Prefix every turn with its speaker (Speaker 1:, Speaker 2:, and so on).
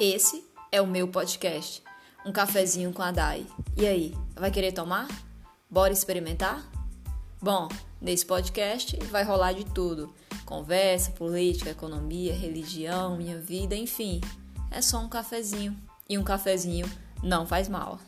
Speaker 1: Esse é o meu podcast, um cafezinho com a Dai. E aí, vai querer tomar? Bora experimentar? Bom, nesse podcast vai rolar de tudo: conversa, política, economia, religião, minha vida, enfim. É só um cafezinho. E um cafezinho não faz mal.